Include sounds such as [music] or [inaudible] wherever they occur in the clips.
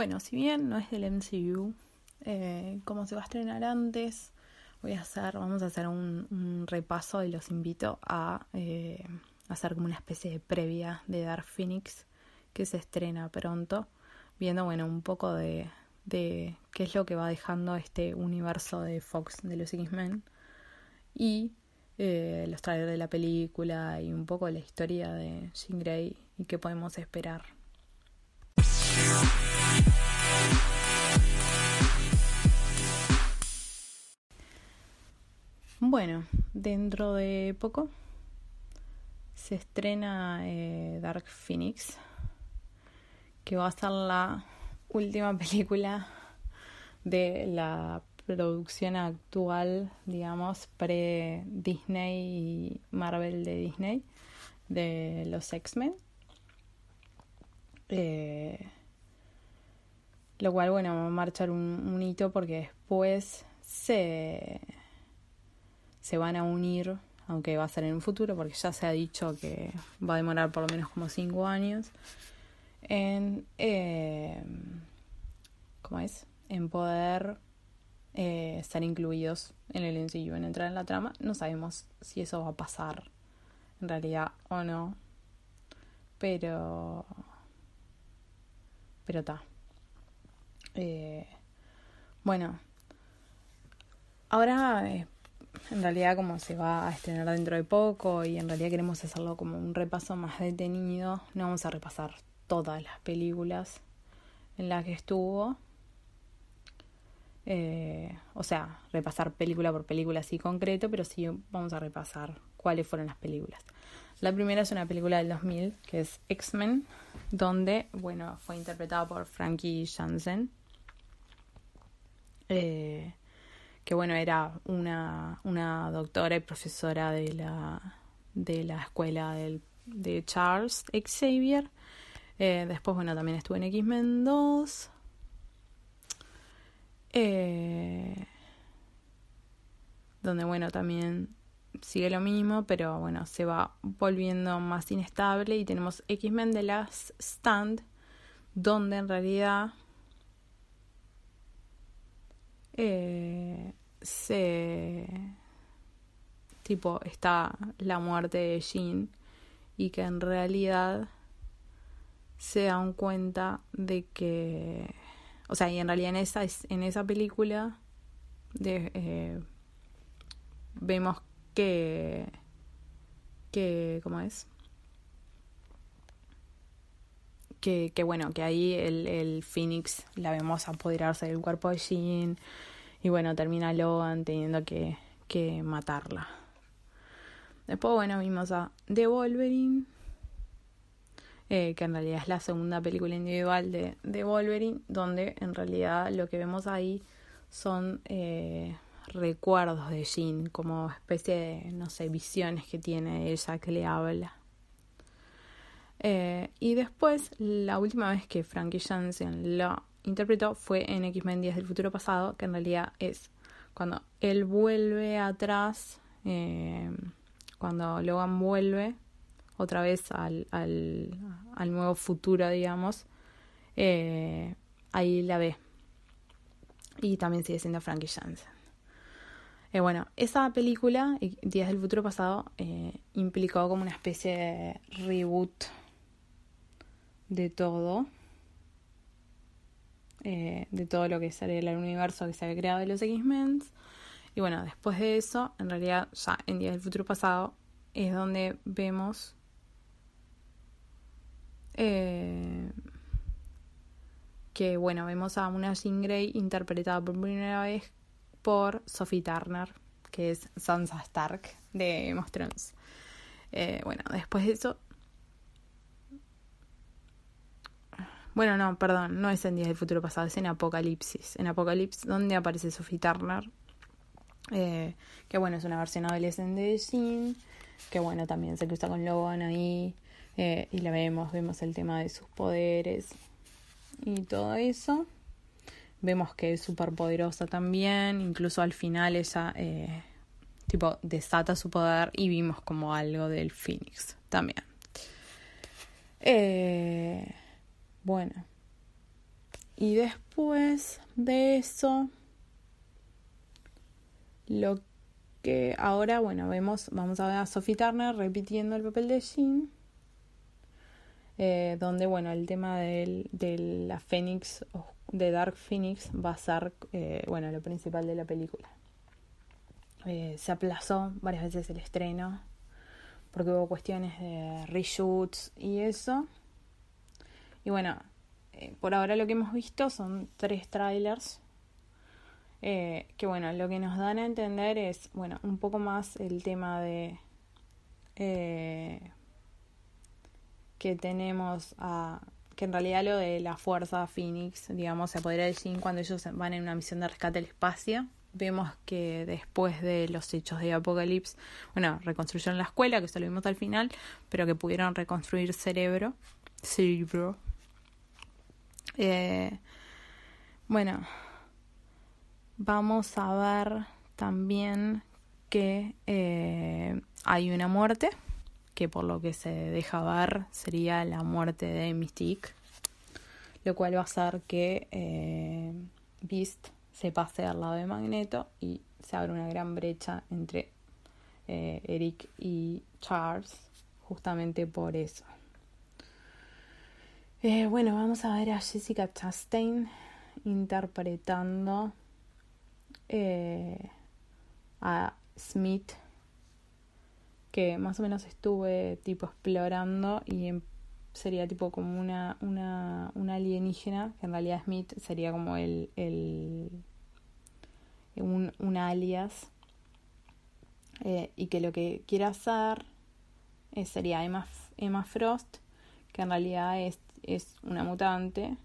Bueno, si bien no es del MCU, eh, como se va a estrenar antes, voy a hacer, vamos a hacer un, repaso y los invito a eh, hacer como una especie de previa de Dark Phoenix que se estrena pronto, viendo bueno un poco de, qué es lo que va dejando este universo de Fox de los X-Men y eh, los trailers de la película y un poco la historia de Jean Grey y qué podemos esperar. Bueno, dentro de poco se estrena eh, Dark Phoenix, que va a ser la última [laughs] película de la producción actual, digamos, pre-Disney y Marvel de Disney, de los X-Men. Eh, lo cual, bueno, va a marchar un hito porque después se se van a unir, aunque va a ser en un futuro, porque ya se ha dicho que va a demorar por lo menos como cinco años, en, eh, ¿cómo es? En poder eh, estar incluidos en el MCU, en entrar en la trama. No sabemos si eso va a pasar en realidad o no, pero... Pero está. Eh, bueno, ahora en realidad como se va a estrenar dentro de poco y en realidad queremos hacerlo como un repaso más detenido, no vamos a repasar todas las películas en las que estuvo. Eh, o sea, repasar película por película así concreto, pero sí vamos a repasar cuáles fueron las películas. La primera es una película del 2000 que es X-Men, donde, bueno, fue interpretada por Frankie Jansen. Eh, que bueno, era una, una doctora y profesora de la, de la escuela del, de Charles Xavier. Eh, después, bueno, también estuve en X-Men 2. Eh, donde, bueno, también sigue lo mismo, pero bueno, se va volviendo más inestable. Y tenemos X-Men The Last Stand, donde en realidad eh, se tipo está la muerte de Jean y que en realidad se dan cuenta de que o sea y en realidad en esa en esa película de, eh, vemos que que cómo es que, bueno que ahí el, el Phoenix la vemos apoderarse del cuerpo de Jean y bueno, termina Logan teniendo que, que matarla. Después, bueno, vimos a The Wolverine, eh, que en realidad es la segunda película individual de, de Wolverine, donde en realidad lo que vemos ahí son eh, recuerdos de Jean, como especie de, no sé, visiones que tiene ella que le habla. Eh, y después, la última vez que Frankie Jansen lo interpretó fue en X-Men Días del Futuro Pasado, que en realidad es cuando él vuelve atrás, eh, cuando Logan vuelve otra vez al, al, nuevo futuro, digamos, eh, ahí la ve. Y también sigue siendo Frankie Jansen. Eh, bueno, esa película, Días del Futuro Pasado, implicó como una especie de reboot de todo eh, de todo lo que sale del universo que se había creado de los X-Men. Y bueno, después de eso, en realidad ya en Días del Futuro Pasado, es donde vemos eh, que, bueno, vemos a una Jean Grey interpretada por primera vez por Sophie Turner, que es Sansa Stark de Thrones. Eh, bueno, después de eso bueno, no, perdón, no es en Días del Futuro Pasado, es en Apocalipsis. En Apocalipsis, donde aparece Sophie Turner, eh, que bueno, es una versión adolescente de Jean, que bueno, también se cruza con Logan ahí, eh, y la vemos, vemos el tema de sus poderes y todo eso. Vemos que es súper poderosa también, incluso al final ella eh, tipo desata su poder y vimos como algo del Phoenix también. Eh, bueno. Y después de eso, lo que ahora, bueno, vemos, vamos a ver a Sophie Turner repitiendo el papel de Jean. Eh, donde, bueno, el tema de la Phoenix, de Dark Phoenix, va a ser, eh, bueno, lo principal de la película. Eh, se aplazó varias veces el estreno porque hubo cuestiones de reshoots y eso. Y bueno, eh, por ahora lo que hemos visto son tres trailers. Eh, que bueno, lo que nos dan a entender es, bueno, un poco más el tema de eh, que tenemos a que en realidad lo de la fuerza Phoenix, digamos, se apodera del Jin cuando ellos van en una misión de rescate al espacio vemos que después de los hechos de Apocalipsis, bueno, reconstruyeron la escuela, que eso lo vimos al final, pero que pudieron reconstruir cerebro. Cerebro. Eh, bueno, vamos a ver también que eh, hay una muerte, que por lo que se deja ver sería la muerte de Mystique, lo cual va a hacer que eh, Beast se pase al lado de Magneto y se abre una gran brecha entre Eric y Charles, justamente por eso. Eh, bueno, vamos a ver a Jessica Chastain interpretando eh, a Smith, que más o menos estuve tipo explorando y en sería tipo como una, una, una alienígena, que en realidad Smith sería como el, el un, un alias, eh, y que lo que quiere hacer sería Emma, Emma Frost, que en realidad es, es una mutante,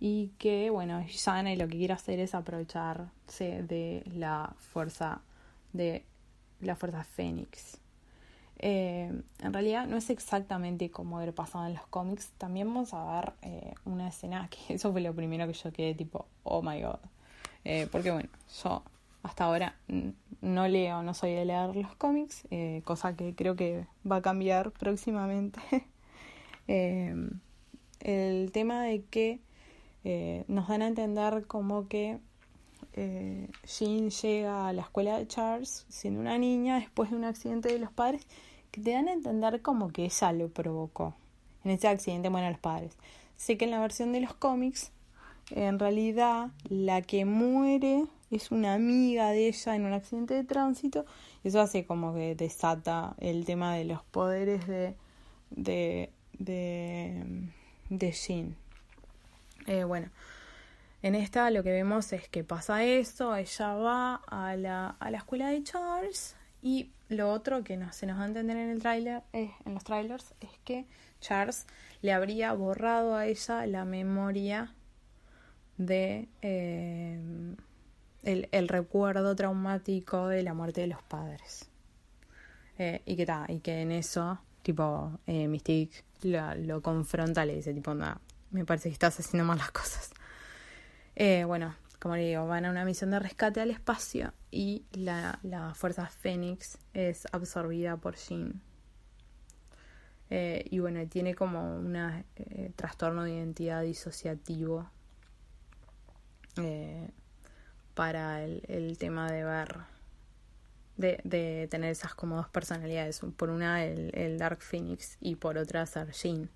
y que, bueno, es sana y lo que quiere hacer es aprovecharse de la fuerza de la fuerza Fénix. Eh, en realidad no es exactamente como haber pasado en los cómics. También vamos a ver eh, una escena [laughs] que eso fue lo primero que yo quedé tipo, oh my god. Eh, porque bueno, yo hasta ahora no leo, no soy de leer los cómics, cosa que creo que va a cambiar [laughs] próximamente. El tema de que nos dan a entender como que Jean llega a la escuela de Charles siendo una niña después de un accidente de los padres que te dan a entender como que ella lo provocó. En ese accidente mueren los padres. Sé que en la versión de los cómics, en realidad, la que muere es una amiga de ella en un accidente de tránsito. Eso hace como que desata el tema de los poderes de, de, de, de Jean. Eh, bueno, en esta lo que vemos es que pasa eso, ella va a la, a la escuela de Charles y lo otro que no, se nos va a entender en el tráiler, en los trailers, es que Charles le habría borrado a ella la memoria de eh, el, el, recuerdo traumático de la muerte de los padres. Eh, y que y que en eso, tipo, eh, Mystique lo, lo, confronta, le dice, tipo, no, me parece que estás haciendo mal las cosas. Eh, bueno, como le digo, van a una misión de rescate al espacio y la, la fuerza Fénix es absorbida por Jean. Eh, y bueno, tiene como un eh, trastorno de identidad disociativo eh, para el, el, tema de ver, de, de, tener esas como dos personalidades. Por una el, el Dark Phoenix y por otra Jean.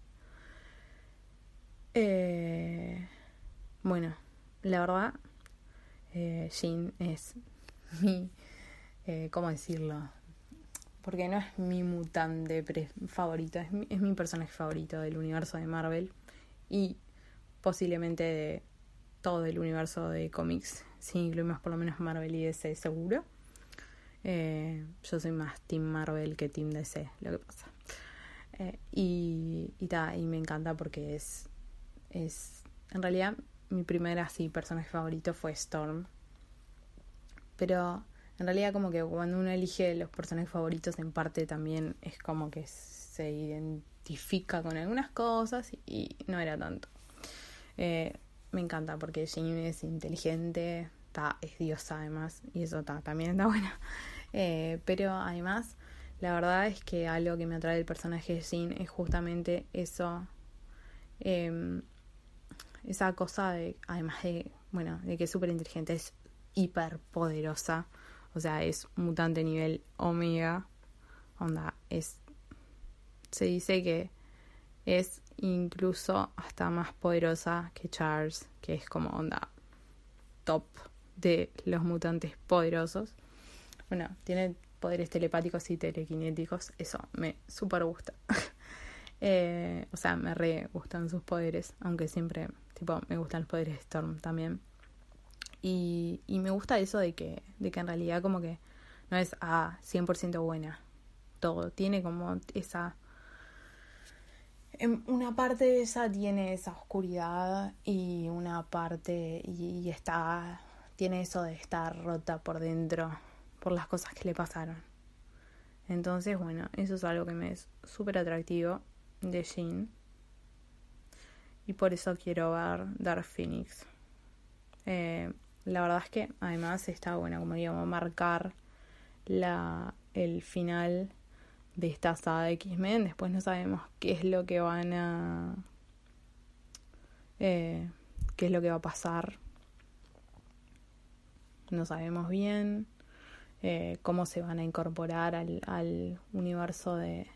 Eh, bueno, la verdad eh, Jean es [laughs] mi, eh, ¿cómo decirlo? Porque no es mi mutante favorito, es mi, es mi personaje favorito del universo de Marvel y posiblemente de todo el universo de cómics, si incluimos por lo menos Marvel y DC seguro. Eh, yo soy más Team Marvel que Team DC, lo que pasa. Eh, y, ta, y me encanta porque es es, en realidad, mi primer así personaje favorito fue Storm. Pero en realidad como que cuando uno elige los personajes favoritos en parte también es como que se identifica con algunas cosas y no era tanto. Eh, me encanta porque Jean es inteligente, está, es diosa además y eso está, también está bueno. Eh, pero además la verdad es que algo que me atrae del personaje de Jean es justamente eso, em, esa cosa de, además de, bueno, de que es súper inteligente, es hiper poderosa, o sea, es mutante nivel omega, onda, es, se dice que es incluso hasta más poderosa que Charles, que es como onda top de los mutantes poderosos. Bueno, tiene poderes telepáticos y telequinéticos, eso me super gusta. [laughs] Eh, o sea, me re gustan sus poderes, aunque siempre, tipo, me gustan los poderes de Storm también. Y, y me gusta eso de que, de que en realidad como que no es ah, 100% buena todo, tiene como esa... Una parte de esa tiene esa oscuridad y una parte y está tiene eso de estar rota por dentro por las cosas que le pasaron. Entonces, bueno, eso es algo que me es súper atractivo de Jean. Y por eso quiero ver Dark Phoenix. Eh, la verdad es que además está bueno, como digamos, marcar la, el final de esta saga de X-Men. Después no sabemos qué es lo que van a. Eh, qué es lo que va a pasar. No sabemos bien. Eh, cómo se van a incorporar al, al universo de,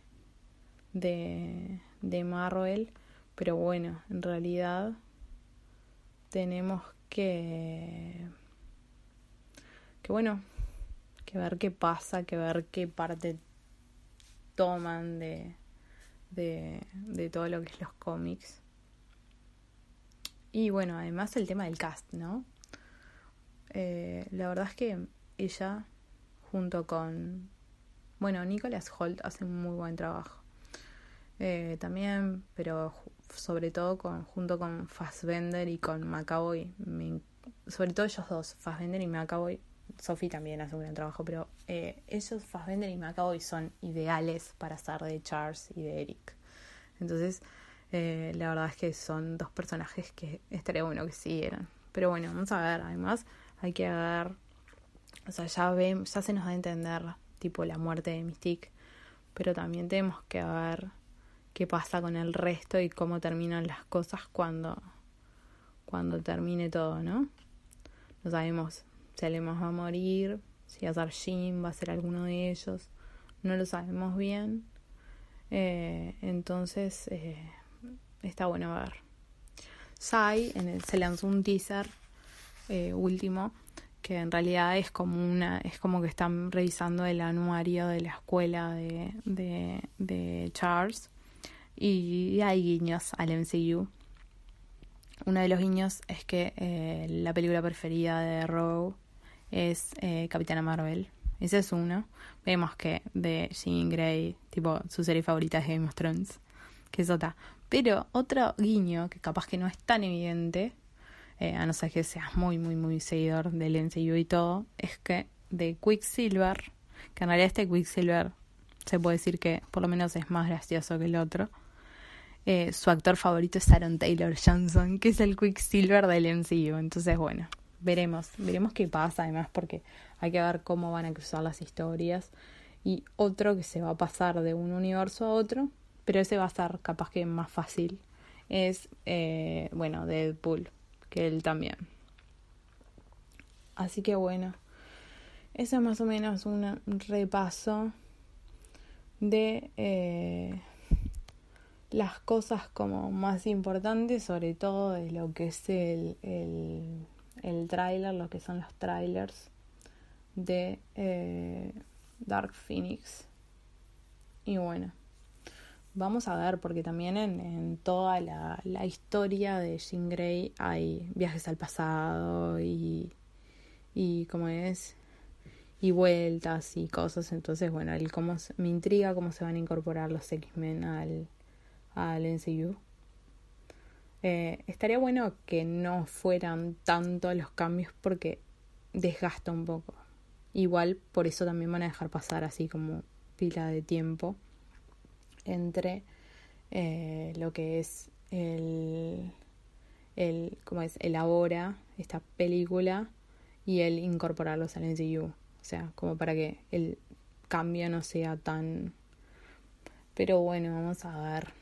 de, de Marvel. Pero bueno, en realidad tenemos que, que bueno, que ver qué pasa, que ver qué parte toman de, de, de todo lo que es los cómics. Y bueno, además el tema del cast, ¿no? Eh, la verdad es que ella junto con, bueno, Nicholas Holt hace un muy buen trabajo. Eh, también, pero sobre todo con, junto con Fassbender y con McAvoy, sobre todo ellos dos, Fassbender y McAvoy, Sophie también hace un gran trabajo, pero eh, ellos, Fassbender y McAvoy, son ideales para ser de Charles y de Eric. Entonces, eh, la verdad es que son dos personajes que estaría bueno que siguieran. Pero bueno, vamos a ver, además hay que ver o sea, ya, ve, ya se nos da a entender, tipo, la muerte de Mystique. Pero también tenemos que ver qué pasa con el resto y cómo terminan las cosas cuando, cuando termine todo, ¿no? No sabemos si Alemos va a morir, si Azar Jim va a ser alguno de ellos. No lo sabemos bien. Eh, entonces, eh, está bueno ver. Sai en el, se lanzó un teaser eh, último que en realidad es como una es como que están revisando el anuario de la escuela de, de, Charles. Y hay guiños al MCU uno de los guiños es que eh, la película preferida de Rowe es eh, Capitana Marvel. Ese es uno. Vemos que de Jean Grey tipo su serie favorita es Game of Thrones que es otra. Pero otro guiño que capaz que no es tan evidente eh, a no ser que seas muy, muy, muy seguidor del MCU y todo, es que de Quicksilver, que en realidad este Quicksilver se puede decir que por lo menos es más gracioso que el otro, eh, su actor favorito es Aaron Taylor Johnson, que es el Quicksilver del MCU. Entonces, bueno, veremos, veremos qué pasa además, porque hay que ver cómo van a cruzar las historias. Y otro que se va a pasar de un universo a otro, pero ese va a ser capaz que más fácil, es, eh, bueno, Deadpool que él también. Así que bueno, eso es más o menos un repaso de eh, las cosas como más importantes, sobre todo de lo que es el, el, el lo que son los trailers de eh, Dark Phoenix. Y bueno, vamos a ver, porque también en, toda la, historia de Jean Grey hay viajes al pasado y, y como es, y vueltas y cosas. Entonces, bueno, el cómo, me intriga cómo se van a incorporar los X-Men al, al. Eh, estaría bueno que no fueran tanto los cambios porque desgasta un poco. Igual por eso también van a dejar pasar así como pila de tiempo entre eh, lo que es el, el, como es, el ahora, esta película, y el incorporarlos al MCU. O sea, como para que el cambio no sea tan... Pero bueno, vamos a ver.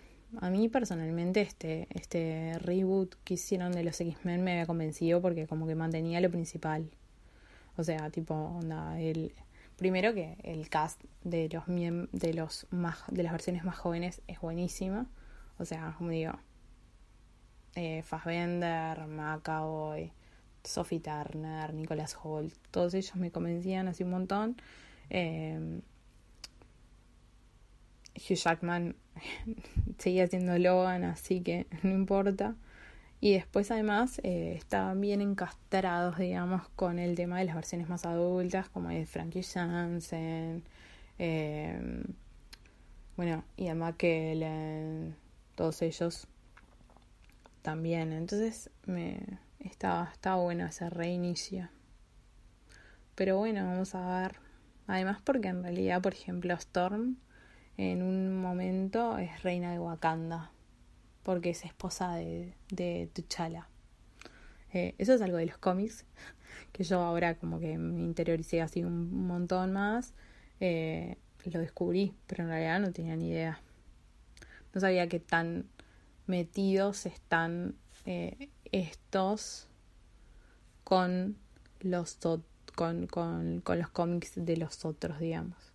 A mí personalmente este, este reboot que hicieron de los X-Men me había convencido porque como que mantenía lo principal. O sea, tipo, onda, el... Primero que el cast de los de los más de las versiones más jóvenes es buenísimo. O sea, como digo, eh, Fassbender, McAvoy, Sophie Turner, Nicholas Holt, todos ellos me convencían así un montón. Eh, Hugh Jackman [laughs] seguía siendo Logan, así que [laughs] no importa. Y después además eh, estaban bien encastrados, digamos, con el tema de las versiones más adultas, como de Frankie Jansen, eh, bueno, y a McKellen, todos ellos también. Entonces me estaba, estaba bueno ese reinicio. Pero bueno, vamos a ver. Además porque en realidad, por ejemplo, Storm en un momento es reina de Wakanda, porque es esposa de, de T'Challa. Eh, eso es algo de los cómics, [laughs] que yo ahora como que me interioricé así un montón más. Eh, lo descubrí, pero en realidad no tenía ni idea. No sabía que tan metidos están eh, estos con los con, con, con los cómics de los otros, digamos.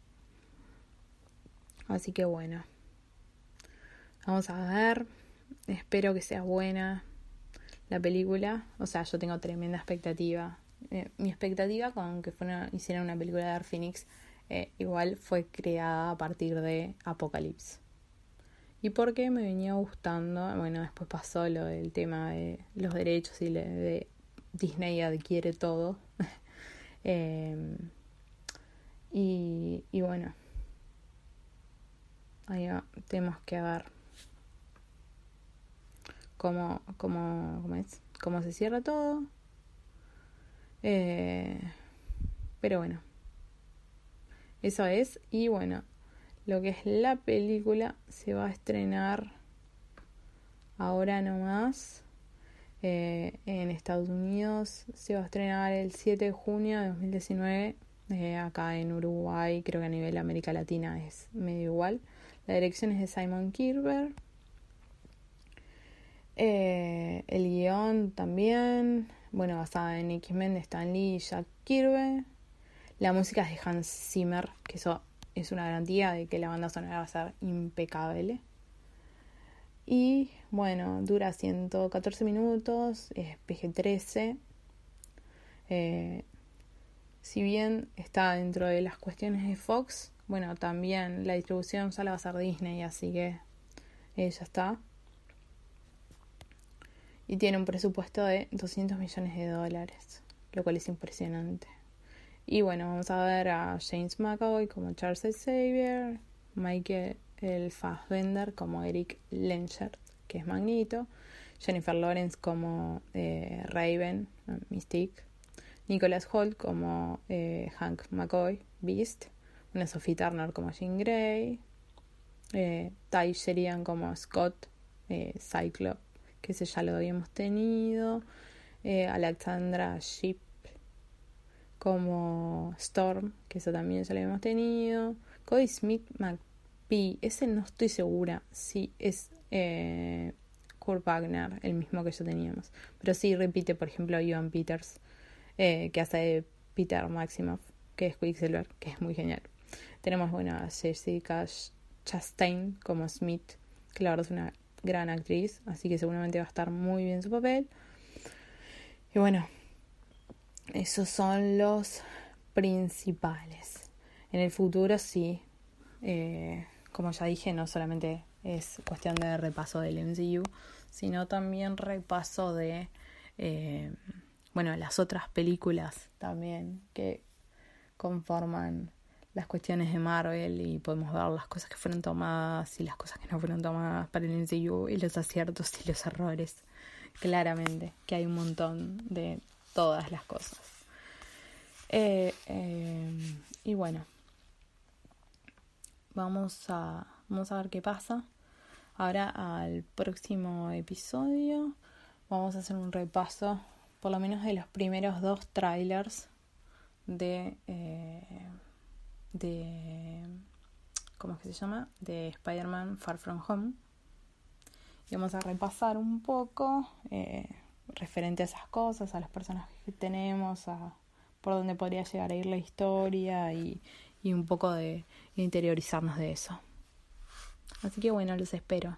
Así que bueno. Vamos a ver. Espero que sea buena la película. O sea, yo tengo tremenda expectativa. Eh, mi expectativa con que fuera, hicieran una película de Dark Phoenix eh, igual fue creada a partir de Apocalypse. ¿Y por qué me venía gustando? Bueno, después pasó lo del tema de los derechos y de Disney adquiere todo. [laughs] eh, y, y bueno, ahí tenemos que ver cómo, cómo, cómo, es, cómo se cierra todo. Eh, pero bueno, eso es. Y bueno, lo que es la película se va a estrenar ahora nomás. Eh, en Estados Unidos se va a estrenar el 7 de junio de 2019. Eh, acá en Uruguay, creo que a nivel América Latina es medio igual. La dirección es de Simon Kirber. Eh, el guion también, bueno, basada en X-Men de Stan Lee y Jack Kirby. La música es de Hans Zimmer, que eso es una garantía de que la banda sonora va a ser impecable. Y bueno, dura 114 minutos, es PG-13. Eh, si bien está dentro de las cuestiones de Fox, bueno, también la distribución solo va a ser Disney, así que eh, ya está. Y tiene un presupuesto de 200 millones de dólares, lo cual es impresionante. Y bueno, vamos a ver a James McAvoy como Charles Xavier, Michael el Fassbender como Eric Lencher, que es Magnito, Jennifer Lawrence como eh, Raven, Mystique, Nicholas Holt como eh, Hank McCoy, Beast, una Sophie Turner como Jean Grey, eh, Ty como Scott, eh, Cyclops, que ese ya lo habíamos tenido, eh, Alexandra Sheep como Storm, que eso también ya lo habíamos tenido, Cody Smith McPhee, ese no estoy segura si es eh, Kurt Wagner, el mismo que ya teníamos, pero sí repite, por ejemplo, Ivan Peters, eh, que hace Peter Maximoff, que es Quicksilver, que es muy genial. Tenemos, bueno, a Jessica Chastain como Smith, que la verdad es una gran actriz, así que seguramente va a estar muy bien su papel. Y bueno, esos son los principales. En el futuro sí, eh, como ya dije, no solamente es cuestión de repaso del MCU, sino también repaso de, eh, bueno, las otras películas también que conforman las cuestiones de Marvel y podemos ver las cosas que fueron tomadas y las cosas que no fueron tomadas para el MCU y los aciertos y los errores. claramente que hay un montón de todas las cosas. Eh, eh, y bueno, vamos a, vamos a ver qué pasa. Ahora al próximo episodio vamos a hacer un repaso, por lo menos de los primeros dos trailers de, eh, de ¿cómo es que se llama? De Spider-Man Far From Home. Y vamos a repasar un poco eh, referente a esas cosas, a las personas que tenemos, a por dónde podría llegar a ir la historia y, y un poco de interiorizarnos de eso. Así que bueno, los espero.